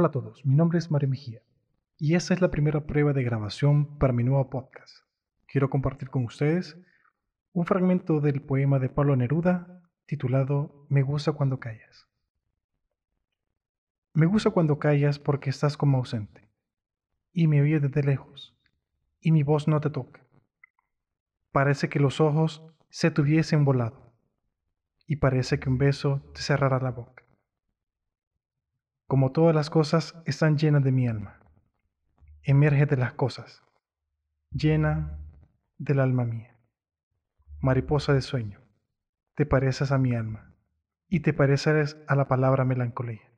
Hola a todos, mi nombre es Mario Mejía y esta es la primera prueba de grabación para mi nuevo podcast. Quiero compartir con ustedes un fragmento del poema de Pablo Neruda titulado Me gusta cuando callas. Me gusta cuando callas porque estás como ausente y me oyes desde lejos y mi voz no te toca. Parece que los ojos se tuviesen volado y parece que un beso te cerrará la boca como todas las cosas, están llenas de mi alma. Emerge de las cosas, llena del alma mía. Mariposa de sueño, te pareces a mi alma y te pareces a la palabra melancolía.